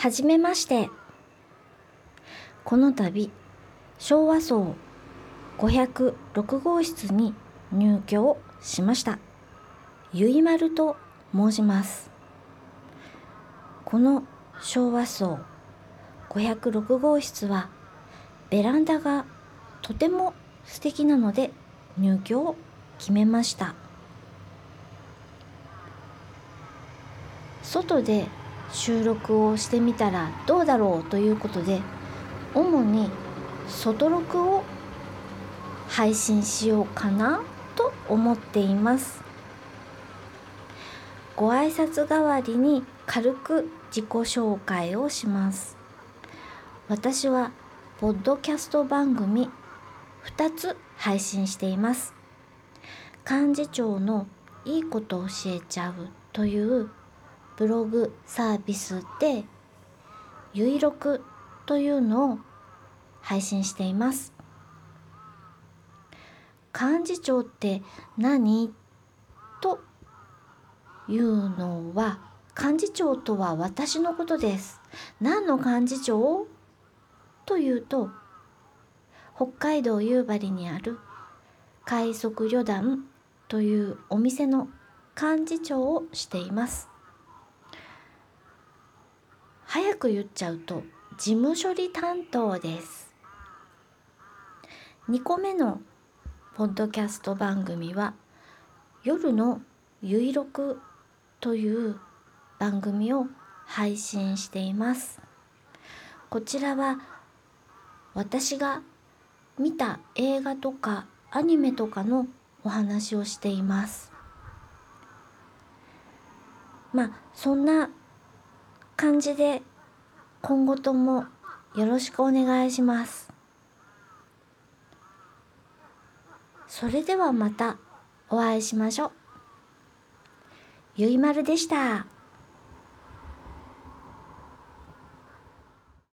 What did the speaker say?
はじめまして。この度、昭和層506号室に入居をしました。ゆいまると申します。この昭和層506号室はベランダがとても素敵なので入居を決めました。外で収録をしてみたらどうだろうということで主に外録を配信しようかなと思っています。ご挨拶代わりに軽く自己紹介をします。私はポッドキャスト番組2つ配信しています。幹事長のいいこと教えちゃうというブログサービスでゆいろくというのを配信しています。幹事長って何？というのは幹事長とは私のことです。何の幹事長？というと北海道夕張にある快速旅団というお店の幹事長をしています。早く言っちゃうと事務処理担当です。2個目のポッドキャスト番組は夜のゆいろくという番組を配信しています。こちらは私が見た映画とかアニメとかのお話をしています。まあそんな感じで今後ともよろしくお願いしますそれではまたお会いしましょうゆいまるでした。